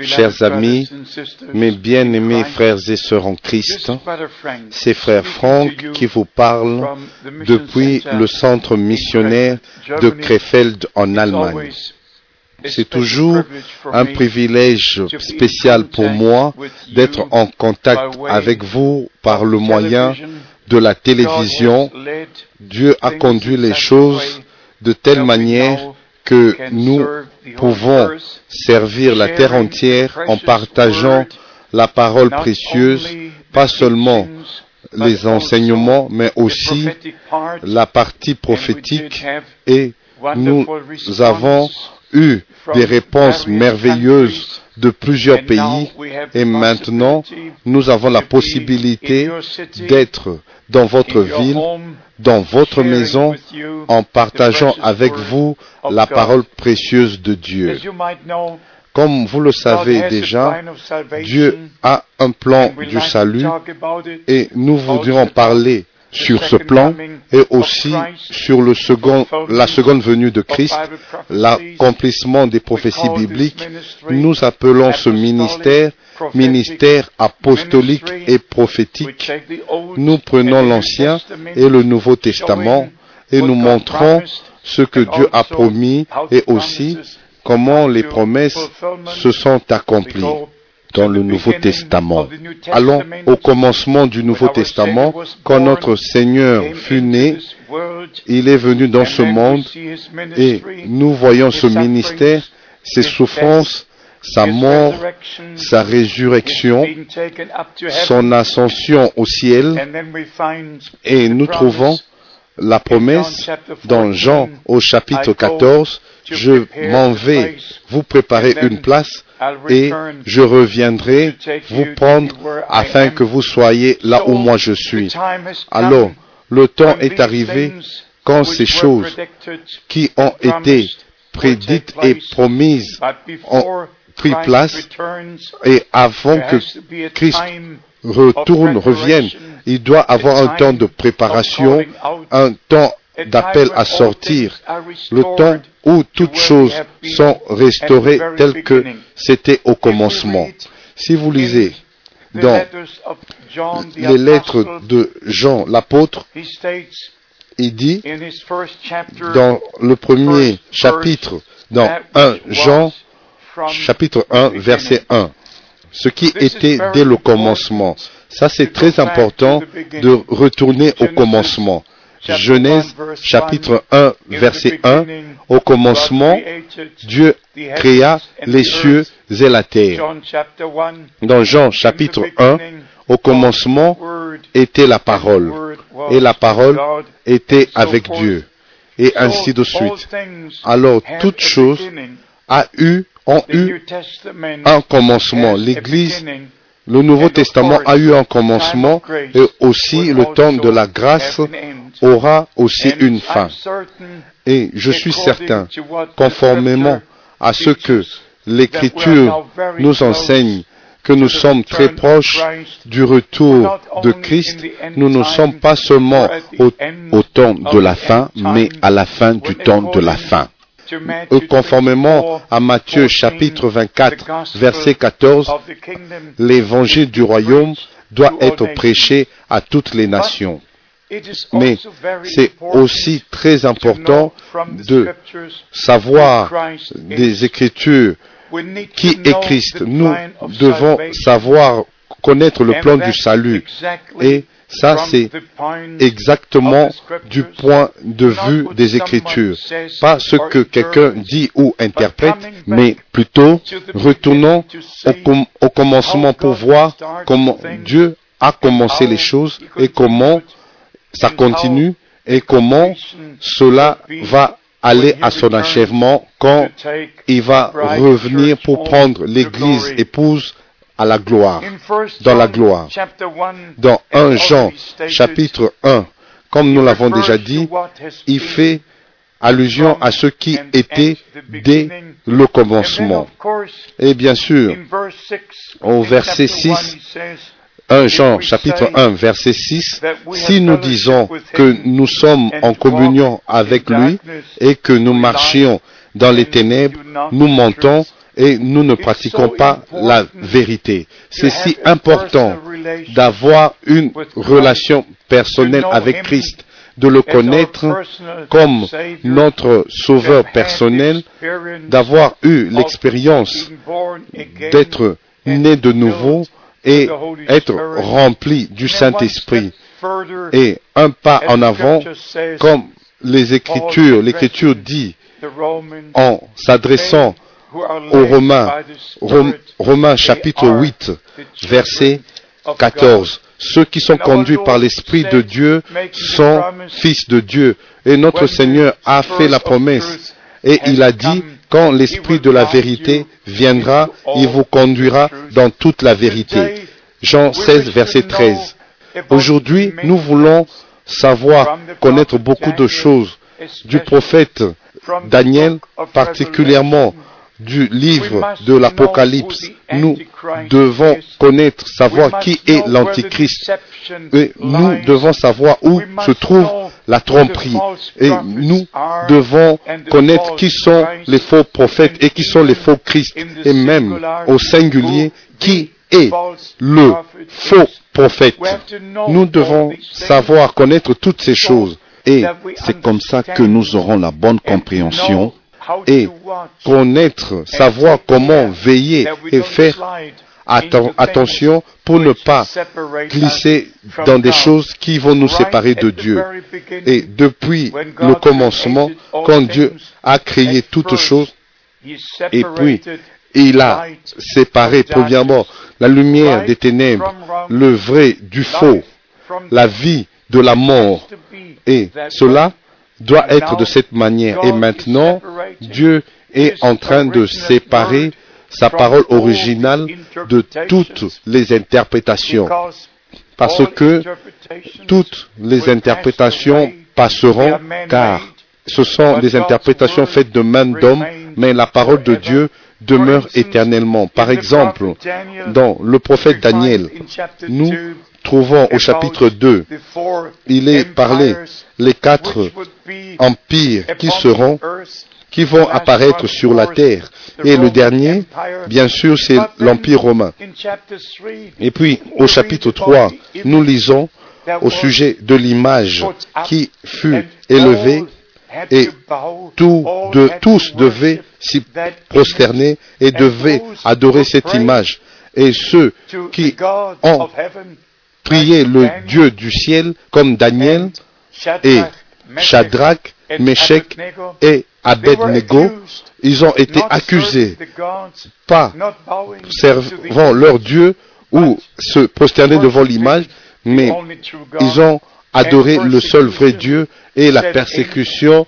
Chers amis, mes bien-aimés frères et sœurs en Christ, c'est frère Franck qui vous parle depuis le centre missionnaire de Krefeld en Allemagne. C'est toujours un privilège spécial pour moi d'être en contact avec vous par le moyen de la télévision. Dieu a conduit les choses de telle manière que nous pouvons servir la terre entière en partageant la parole précieuse, pas seulement les enseignements, mais aussi la partie prophétique et nous avons eu des réponses merveilleuses de plusieurs pays. et maintenant nous avons la possibilité d'être dans votre ville, dans votre maison, en partageant avec vous la parole précieuse de Dieu. Comme vous le savez déjà, Dieu a un plan du salut et nous voudrions parler sur ce plan et aussi sur le second, la seconde venue de Christ, l'accomplissement des prophéties bibliques. Nous appelons ce ministère ministère apostolique et prophétique. Nous prenons l'Ancien et le Nouveau Testament et nous montrons ce que Dieu a promis et aussi comment les promesses se sont accomplies dans le Nouveau Testament. Allons au commencement du Nouveau Testament, quand notre Seigneur fut né, il est venu dans ce monde et nous voyons ce ministère, ses souffrances, sa mort, sa résurrection, son ascension au ciel, et nous trouvons la promesse dans Jean au chapitre 14, je m'en vais vous préparer une place et je reviendrai vous prendre afin que vous soyez là où moi je suis. Alors, le temps est arrivé quand ces choses qui ont été prédites et promises ont pris place et avant que Christ retourne, revienne, il doit avoir un temps de préparation, un temps d'appel à sortir, le temps où toutes choses sont restaurées telles que c'était au commencement. Si vous lisez dans les lettres de Jean l'apôtre, il dit dans le premier chapitre, dans 1 Jean, chapitre 1, verset 1, ce qui était dès le commencement. Ça, c'est très important de retourner au commencement. Genèse chapitre 1 verset 1, au commencement, Dieu créa les cieux et la terre. Dans Jean chapitre 1, au commencement était la parole, et la parole était avec Dieu, et ainsi de suite. Alors toutes choses a eu, ont eu un commencement. L'Église le Nouveau Testament a eu un commencement et aussi le temps de la grâce aura aussi une fin. Et je suis certain, conformément à ce que l'Écriture nous enseigne, que nous sommes très proches du retour de Christ, nous ne sommes pas seulement au, temps de la fin, mais à la fin du temps de la fin conformément à Matthieu chapitre 24, verset 14, l'évangile du royaume doit être prêché à toutes les nations. Mais c'est aussi très important de savoir des Écritures qui est Christ. Nous devons savoir connaître le plan du salut et ça, c'est exactement du point de vue des Écritures. Pas ce que quelqu'un dit ou interprète, mais plutôt retournons au, commencement pour voir comment Dieu a commencé les choses et comment ça continue et comment cela va aller à son achèvement quand il va revenir pour prendre l'Église épouse à la gloire, dans la gloire. Dans 1 Jean chapitre 1, comme nous l'avons déjà dit, il fait allusion à ce qui était dès le commencement. Et bien sûr, au verset 6, 1 Jean chapitre 1 verset 6, si nous disons que nous sommes en communion avec lui et que nous marchions dans les ténèbres, nous mentons et nous ne pratiquons pas la vérité. C'est si important d'avoir une relation personnelle avec Christ, de le connaître comme notre sauveur personnel, d'avoir eu l'expérience d'être né de nouveau et être rempli du Saint-Esprit. Et un pas en avant, comme les Écritures, l'Écriture dit en s'adressant aux Romains, Romains chapitre 8, verset 14. Ceux qui sont conduits par l'Esprit de Dieu sont fils de Dieu. Et notre Seigneur a fait la promesse. Et il a dit, quand l'Esprit de la vérité viendra, il vous conduira dans toute la vérité. Jean 16, verset 13. Aujourd'hui, nous voulons savoir, connaître beaucoup de choses du prophète Daniel, particulièrement du livre de l'Apocalypse, nous devons connaître, savoir qui est l'Antichrist. Et nous devons savoir où se trouve la tromperie. Et nous devons connaître qui sont les faux prophètes et qui sont les faux Christ. Et même au singulier, qui est le faux prophète. Nous devons savoir connaître toutes ces choses. Et c'est comme ça que nous aurons la bonne compréhension et connaître, savoir comment veiller et faire attention pour ne pas glisser dans des choses qui vont nous séparer de Dieu. Et depuis le commencement, quand Dieu a créé toutes choses, et puis il a séparé premièrement la lumière des ténèbres, le vrai du faux, la vie de la mort. Et cela doit être de cette manière. Et maintenant, Dieu est en train de séparer sa parole originale de toutes les interprétations. Parce que toutes les interprétations passeront, car ce sont des interprétations faites de main d'homme, mais la parole de Dieu demeure éternellement. Par exemple, dans le prophète Daniel, nous trouvons au chapitre 2, il est parlé les quatre empires qui seront, qui vont apparaître sur la terre. Et le dernier, bien sûr, c'est l'empire romain. Et puis, au chapitre 3, nous lisons au sujet de l'image qui fut élevée et de, tous devaient s'y prosterner et devaient adorer cette image. Et ceux qui ont prié le Dieu du ciel comme Daniel et Shadrach, Meshach et Abednego, ils ont été accusés, pas servant leur Dieu ou se prosterner devant l'image, mais ils ont adoré le seul vrai Dieu et la persécution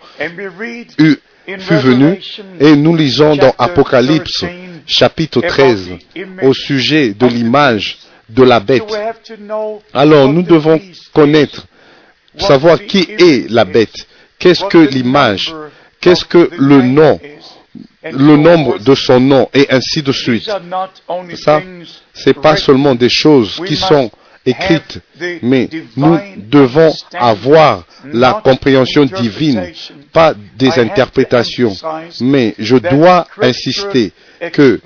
fut venue. Et nous lisons dans Apocalypse chapitre 13 au sujet de l'image de la bête. Alors nous devons connaître, savoir qui est la bête, qu'est-ce que l'image, qu'est-ce que le nom, le nombre de son nom et ainsi de suite. Ça, c'est pas seulement des choses qui sont écrites, mais nous devons avoir la compréhension divine, pas des interprétations. Mais je dois insister que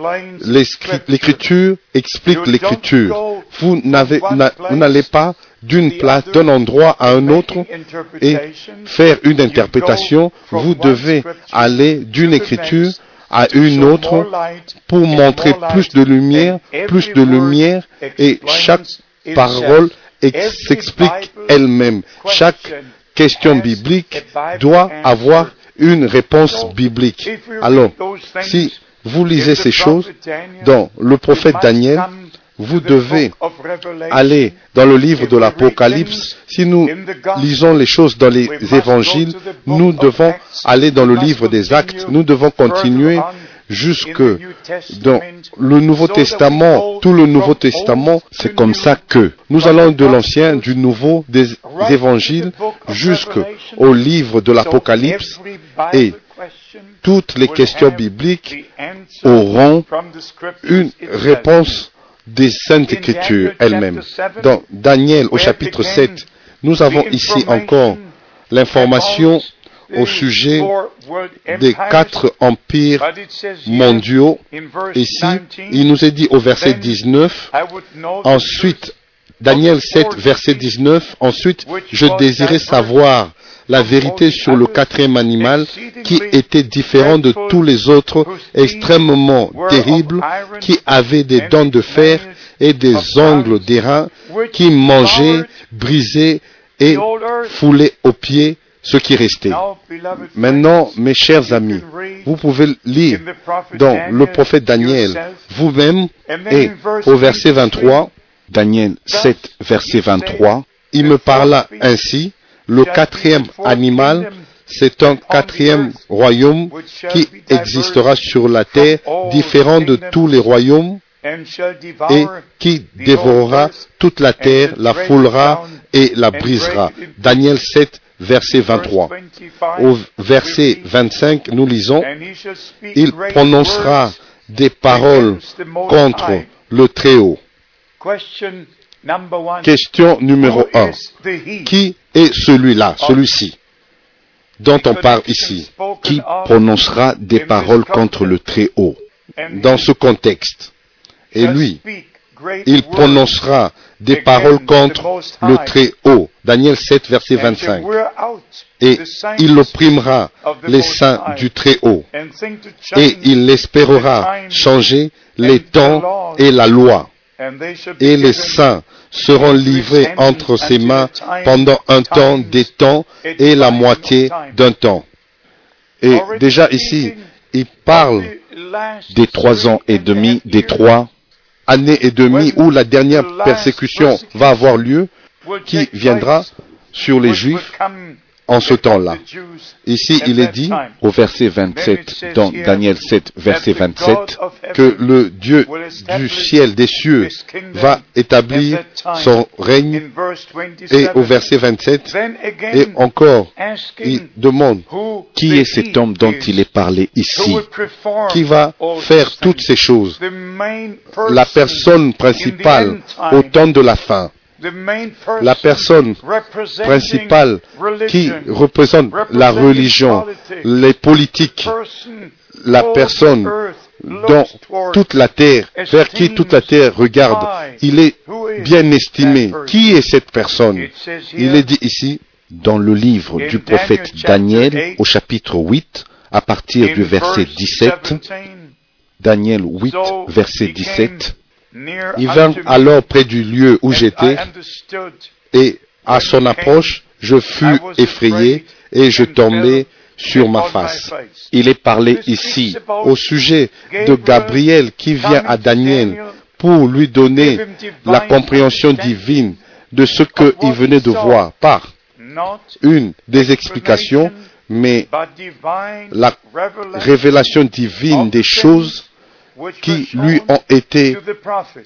l'écriture explique l'écriture. Vous n'allez pas d'une place, d'un endroit à un autre et faire une interprétation. Vous devez aller d'une écriture à une autre pour montrer plus de lumière, plus de lumière et chaque parole s'explique elle-même. Chaque question biblique doit avoir une réponse biblique. Alors, si vous lisez ces choses dans le prophète Daniel, vous devez aller dans le livre de l'Apocalypse. Si nous lisons les choses dans les évangiles, nous devons aller dans le livre des actes. Nous devons continuer jusque dans le Nouveau Testament, tout le Nouveau Testament, c'est comme ça que nous allons de l'Ancien, du Nouveau, des Évangiles, jusqu'au livre de l'Apocalypse, et toutes les questions bibliques auront une réponse des Saintes Écritures elles-mêmes. Dans Daniel au chapitre 7, nous avons ici encore l'information au sujet des quatre empires mondiaux. Ici, il nous est dit au verset 19, ensuite, Daniel 7, verset 19, ensuite, je désirais savoir la vérité sur le quatrième animal qui était différent de tous les autres, extrêmement terrible, qui avait des dents de fer et des ongles d'airain, qui mangeait, brisait et foulait aux pieds ce qui restait. Maintenant, mes chers amis, vous pouvez lire dans le prophète Daniel vous-même et au verset 23, Daniel 7, verset 23, il me parla ainsi, le quatrième animal, c'est un quatrième royaume qui existera sur la terre, différent de tous les royaumes, et qui dévorera toute la terre, la foulera et la brisera. Daniel 7, verset 23. Au verset 25, nous lisons, il prononcera des paroles contre le Très-Haut. Question numéro un. Qui est celui-là, celui-ci, dont on parle ici, qui prononcera des paroles contre le Très-Haut? Dans ce contexte Et lui, il prononcera des paroles contre le Très-Haut. Daniel 7, verset 25. Et il opprimera les saints du Très-Haut. Et il espérera changer les temps et la loi. Et les saints seront livrés entre ses mains pendant un temps, des temps et la moitié d'un temps. Et déjà ici, il parle des trois ans et demi, des trois années et demie où la dernière persécution va avoir lieu, qui viendra sur les Juifs en ce temps-là. Ici, il est dit au verset 27, dans Daniel 7, verset 27, que le Dieu du ciel, des cieux, va établir son règne. Et au verset 27, et encore, il demande qui est cet homme dont il est parlé ici, qui va faire toutes ces choses? La personne principale au temps de la fin la personne principale qui représente la religion, les politiques, la personne dont toute la terre, vers qui toute la terre regarde, il est bien estimé. Qui est cette personne? Il est dit ici dans le livre du prophète Daniel au chapitre 8 à partir du verset 17. Daniel 8, verset 17. Il vint alors près du lieu où j'étais et à son approche, je fus effrayé et je tombais sur ma face. Il est parlé ici au sujet de Gabriel qui vient à Daniel pour lui donner la compréhension divine de ce qu'il venait de voir par une des explications, mais la révélation divine des choses qui lui ont été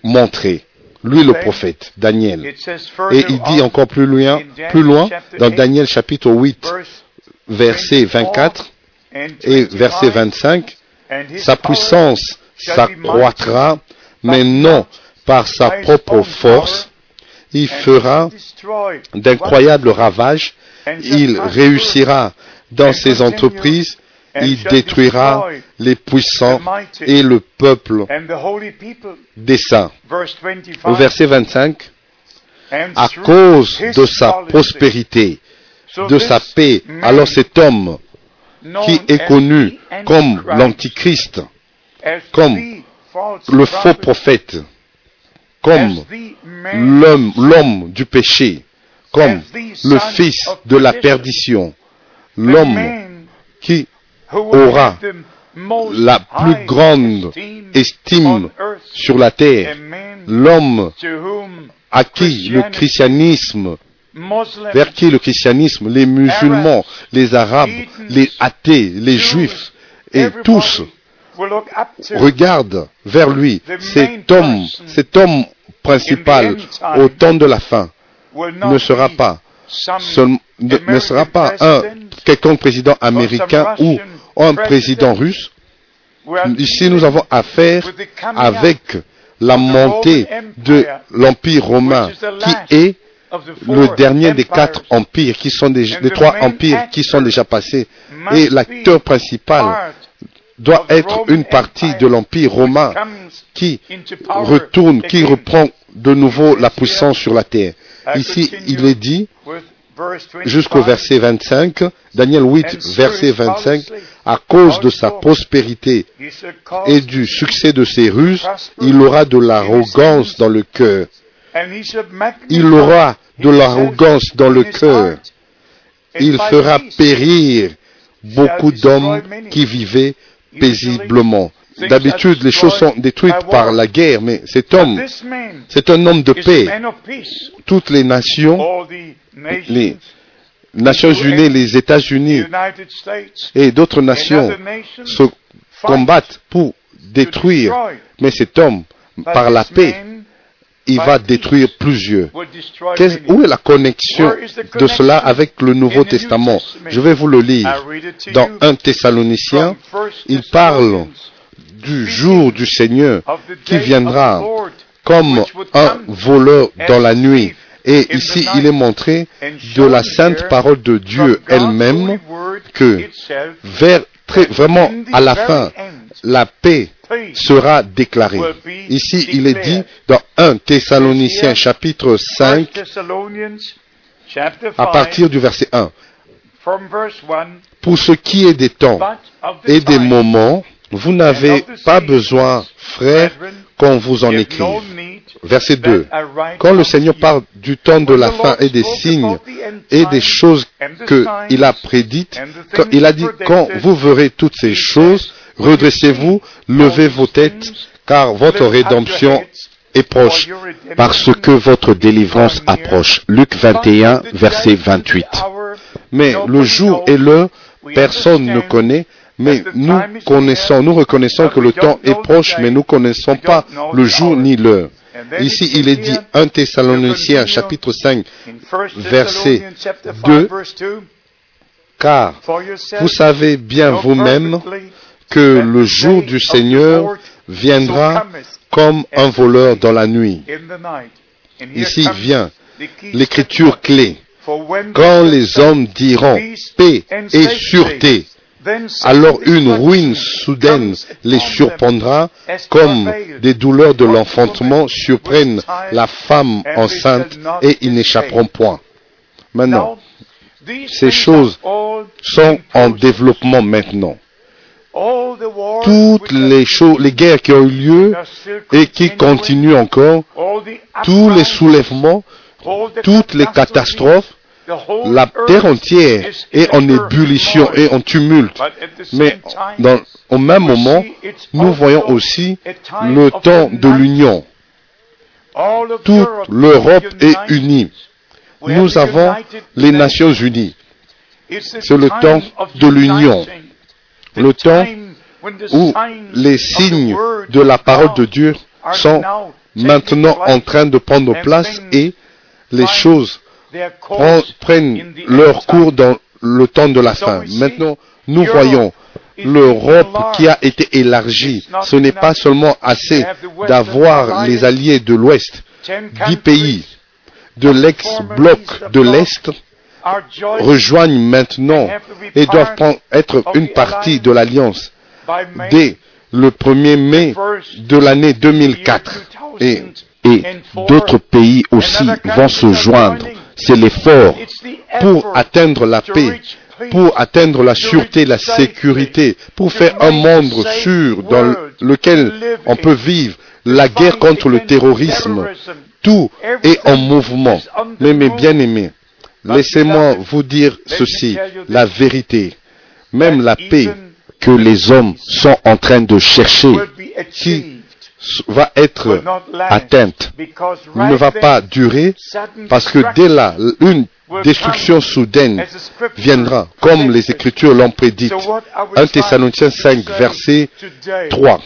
montrés. Lui, le prophète, Daniel. Et il dit encore plus loin, plus loin, dans Daniel chapitre 8, verset 24 et verset 25, sa puissance s'accroîtra, mais non par sa propre force. Il fera d'incroyables ravages. Il réussira dans ses entreprises il détruira les puissants et le peuple des saints. Au verset 25, à cause de sa prospérité, de sa paix, alors cet homme qui est connu comme l'antichrist, comme le faux prophète, comme l'homme, l'homme du péché, comme le fils de la perdition, l'homme qui aura la plus grande estime sur la terre, l'homme à qui le christianisme, vers qui le christianisme, les musulmans, les arabes, les athées, les juifs, et tous regardent vers lui, cet homme, cet homme principal au temps de la fin ne sera pas ne sera pas un quelconque président américain ou un président russe. Ici, nous avons affaire avec la montée de l'Empire romain, qui est le dernier des quatre empires qui sont des, trois empires qui sont déjà passés. Et l'acteur principal doit être une partie de l'empire romain qui retourne, qui reprend de nouveau la puissance sur la terre. Ici, il est dit, jusqu'au verset 25, Daniel 8, verset 25, à cause de sa prospérité et du succès de ses ruses, il aura de l'arrogance dans le cœur. Il aura de l'arrogance dans le cœur. Il fera périr beaucoup d'hommes qui vivaient paisiblement. D'habitude, les choses sont détruites par la guerre, mais cet homme, c'est un homme de paix. Toutes les nations, les Nations Unies, les États-Unis et d'autres nations se combattent pour détruire. Mais cet homme, par la paix, il va détruire plusieurs. où est la connexion de cela avec le Nouveau Testament? Je vais vous le lire. Dans 1 Thessalonicien, il parle du jour du Seigneur qui viendra comme un voleur dans la nuit. Et ici, il est montré de la sainte parole de Dieu elle-même que vers vraiment à la fin, la paix sera déclarée. Ici, il est dit dans 1 Thessaloniciens chapitre 5, à partir du verset 1, pour ce qui est des temps et des moments, vous n'avez pas besoin, frères, qu'on vous en écrive. Verset 2. Quand le Seigneur parle du temps de la fin et des signes et des choses qu'il a prédites, il a dit, quand vous verrez toutes ces choses, redressez-vous, levez vos têtes, car votre rédemption est proche, parce que votre délivrance approche. Luc 21, verset 28. Mais le jour et l'heure, personne ne connaît, mais nous connaissons, nous reconnaissons que le temps est proche, mais nous ne connaissons pas le jour ni l'heure. Ici, il est dit 1 Thessaloniciens chapitre 5 verset 2, car vous savez bien vous-même que le jour du Seigneur viendra comme un voleur dans la nuit. Ici vient l'écriture clé. Quand les hommes diront paix et sûreté, alors une ruine soudaine les surprendra comme des douleurs de l'enfantement surprennent la femme enceinte et ils n'échapperont point. Maintenant, ces choses sont en développement maintenant. Toutes les choses, les guerres qui ont eu lieu et qui continuent encore, tous les soulèvements, toutes les catastrophes, la terre entière est en ébullition et en tumulte. Mais au même moment, nous voyons aussi le temps de l'union. Toute l'Europe est unie. Nous avons les Nations Unies. C'est le temps de l'union. Le temps où les signes de la parole de Dieu sont maintenant en train de prendre place et les choses prennent leur cours dans le temps de la fin. Maintenant, nous voyons l'Europe qui a été élargie. Ce n'est pas seulement assez d'avoir les alliés de l'Ouest. Dix pays de l'ex-bloc de l'Est rejoignent maintenant et doivent être une partie de l'Alliance dès le 1er mai de l'année 2004. Et, et d'autres pays aussi vont se joindre c'est l'effort pour atteindre la paix, pour atteindre la sûreté, la sécurité, pour faire un monde sûr dans lequel on peut vivre la guerre contre le terrorisme. Tout est en mouvement. Mais mes bien-aimés, laissez-moi vous dire ceci, la vérité, même la paix que les hommes sont en train de chercher, qui va être atteinte, ne va pas durer parce que dès là, une destruction soudaine viendra, comme les Écritures l'ont prédite. 1 Thessaloniciens 5, verset 3.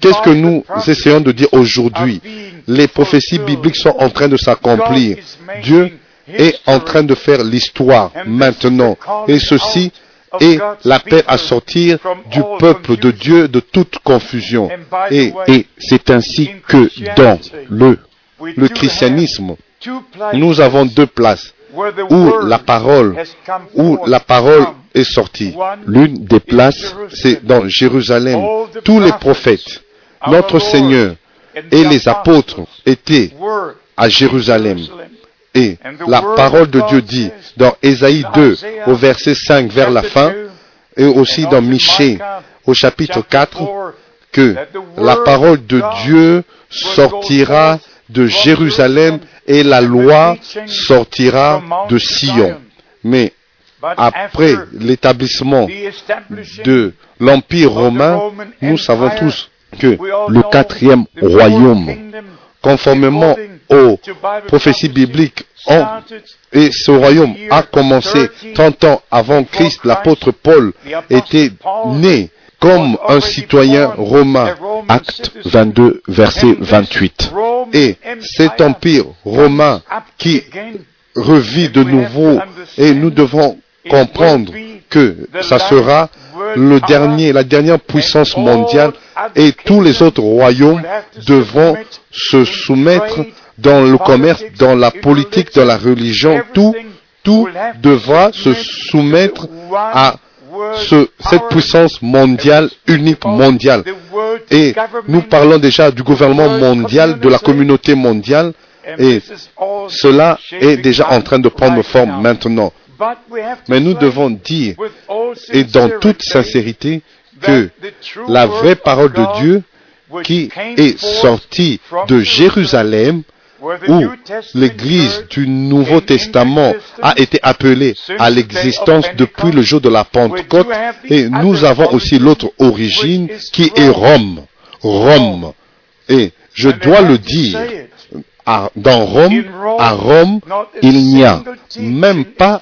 Qu'est-ce que nous essayons de dire aujourd'hui? Les prophéties bibliques sont en train de s'accomplir. Dieu est en train de faire l'histoire maintenant. Et ceci et la paix à sortir du peuple de Dieu de toute confusion. Et, c'est ainsi que dans le, le christianisme, nous avons deux places où la parole, où la parole est sortie. L'une des places, c'est dans Jérusalem. Tous les prophètes, notre Seigneur et les apôtres étaient à Jérusalem. Et la parole de Dieu dit dans Ésaïe 2 au verset 5 vers la fin et aussi dans Michée au chapitre 4 que la parole de Dieu sortira de Jérusalem et la loi sortira de Sion. Mais après l'établissement de l'Empire romain, nous savons tous que le quatrième royaume, conformément aux prophéties bibliques, et ce royaume a commencé 30 ans avant Christ. L'apôtre Paul était né comme un citoyen romain. Acte 22, verset 28. Et cet empire romain qui revit de nouveau, et nous devons comprendre que ça sera la dernière puissance mondiale et tous les autres royaumes devront se soumettre dans le commerce, dans la politique, dans la religion, tout, tout devra se soumettre à cette puissance mondiale, unique mondiale. Et nous parlons déjà du gouvernement mondial, de la communauté mondiale, et cela est déjà en train de prendre forme maintenant. Mais nous devons dire, et dans toute sincérité, que la vraie parole de Dieu qui est sortie de Jérusalem, où l'Église du Nouveau Testament a été appelée à l'existence depuis le jour de la Pentecôte, et nous avons aussi l'autre origine qui est Rome. Rome. Et je dois le dire, dans Rome, à Rome, il n'y a même pas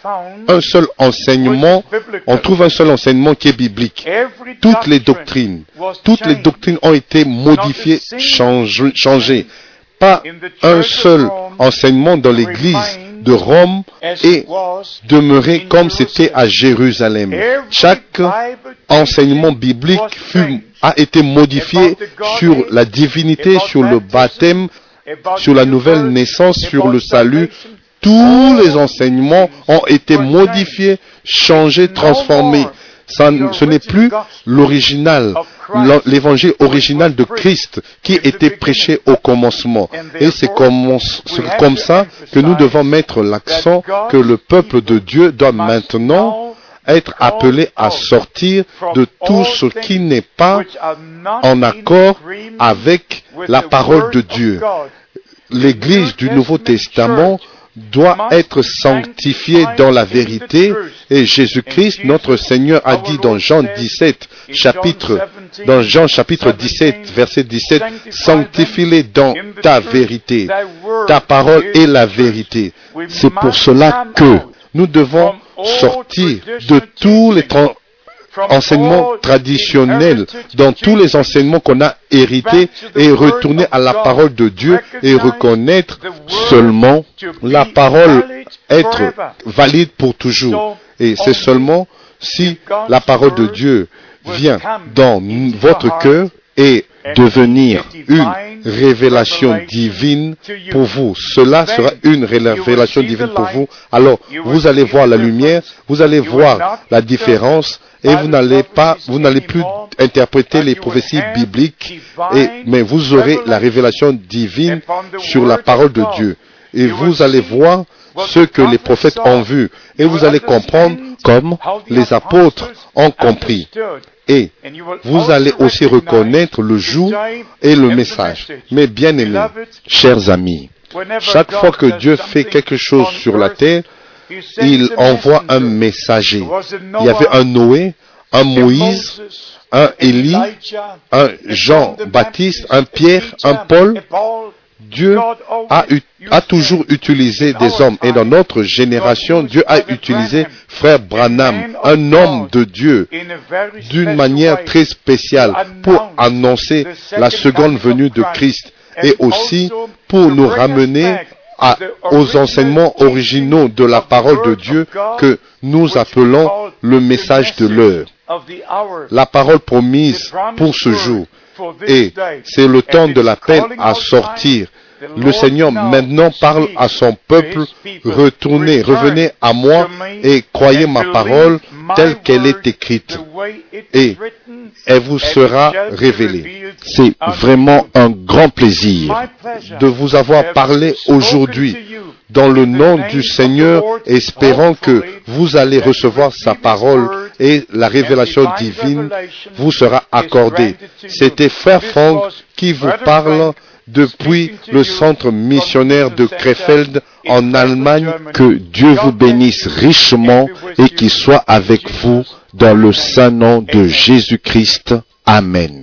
un seul enseignement, on trouve un seul enseignement qui est biblique. Toutes les doctrines, toutes les doctrines ont été modifiées, changées pas un seul enseignement dans l'église de Rome est demeuré comme c'était à Jérusalem. Chaque enseignement biblique a été modifié sur la divinité, sur le baptême, sur la nouvelle naissance, sur le salut. Tous les enseignements ont été modifiés, changés, transformés ce n'est plus l'original, l'évangile original de Christ qui était prêché au commencement. Et c'est comme, comme ça que nous devons mettre l'accent que le peuple de Dieu doit maintenant être appelé à sortir de tout ce qui n'est pas en accord avec la parole de Dieu. L'Église du Nouveau Testament doit être sanctifié dans la vérité. Et Jésus-Christ, notre Seigneur, a dit dans Jean 17, chapitre, dans Jean chapitre 17, verset 17, sanctifie-les dans ta vérité. Ta parole est la vérité. C'est pour cela que nous devons sortir de tous les enseignements traditionnels, dans tous les enseignements qu'on a hérités et retourner à la parole de Dieu et reconnaître seulement la parole être valide pour toujours. Et c'est seulement si la parole de Dieu vient dans votre cœur et devenir une révélation divine pour vous. Cela sera une révélation divine pour vous. Alors, vous allez voir la lumière, vous allez voir la différence et vous n'allez pas, vous n'allez plus interpréter les prophéties bibliques, et, mais vous aurez la révélation divine sur la parole de Dieu. Et vous allez voir ce que les prophètes ont vu. Et vous allez comprendre comme les apôtres ont compris. Et vous allez aussi reconnaître le jour et le message. Mais bien aimés, chers amis, chaque fois que Dieu fait quelque chose sur la terre, il envoie un messager. Il y avait un Noé, un Moïse, un Élie, un Jean-Baptiste, un Pierre, un Paul. Dieu a, toujours utilisé des hommes. Et dans notre génération, Dieu a utilisé frère Branham, un homme de Dieu, d'une manière très spéciale pour annoncer la seconde venue de Christ et aussi pour nous ramener aux enseignements originaux de la parole de Dieu que nous appelons le message de l'heure. La parole promise pour ce jour. Et c'est le temps de l'appel à sortir. le Seigneur maintenant parle à son peuple, retournez, revenez à moi et croyez ma parole telle qu'elle est écrite. Et elle vous sera révélée. C'est vraiment un grand plaisir de vous avoir parlé aujourd'hui dans le nom du Seigneur, espérant que vous allez recevoir sa parole et la révélation divine vous sera accordée. C'était Frère Franck qui vous parle depuis le centre missionnaire de Krefeld en Allemagne. Que Dieu vous bénisse richement et qu'il soit avec vous dans le saint nom de Jésus-Christ. Amen.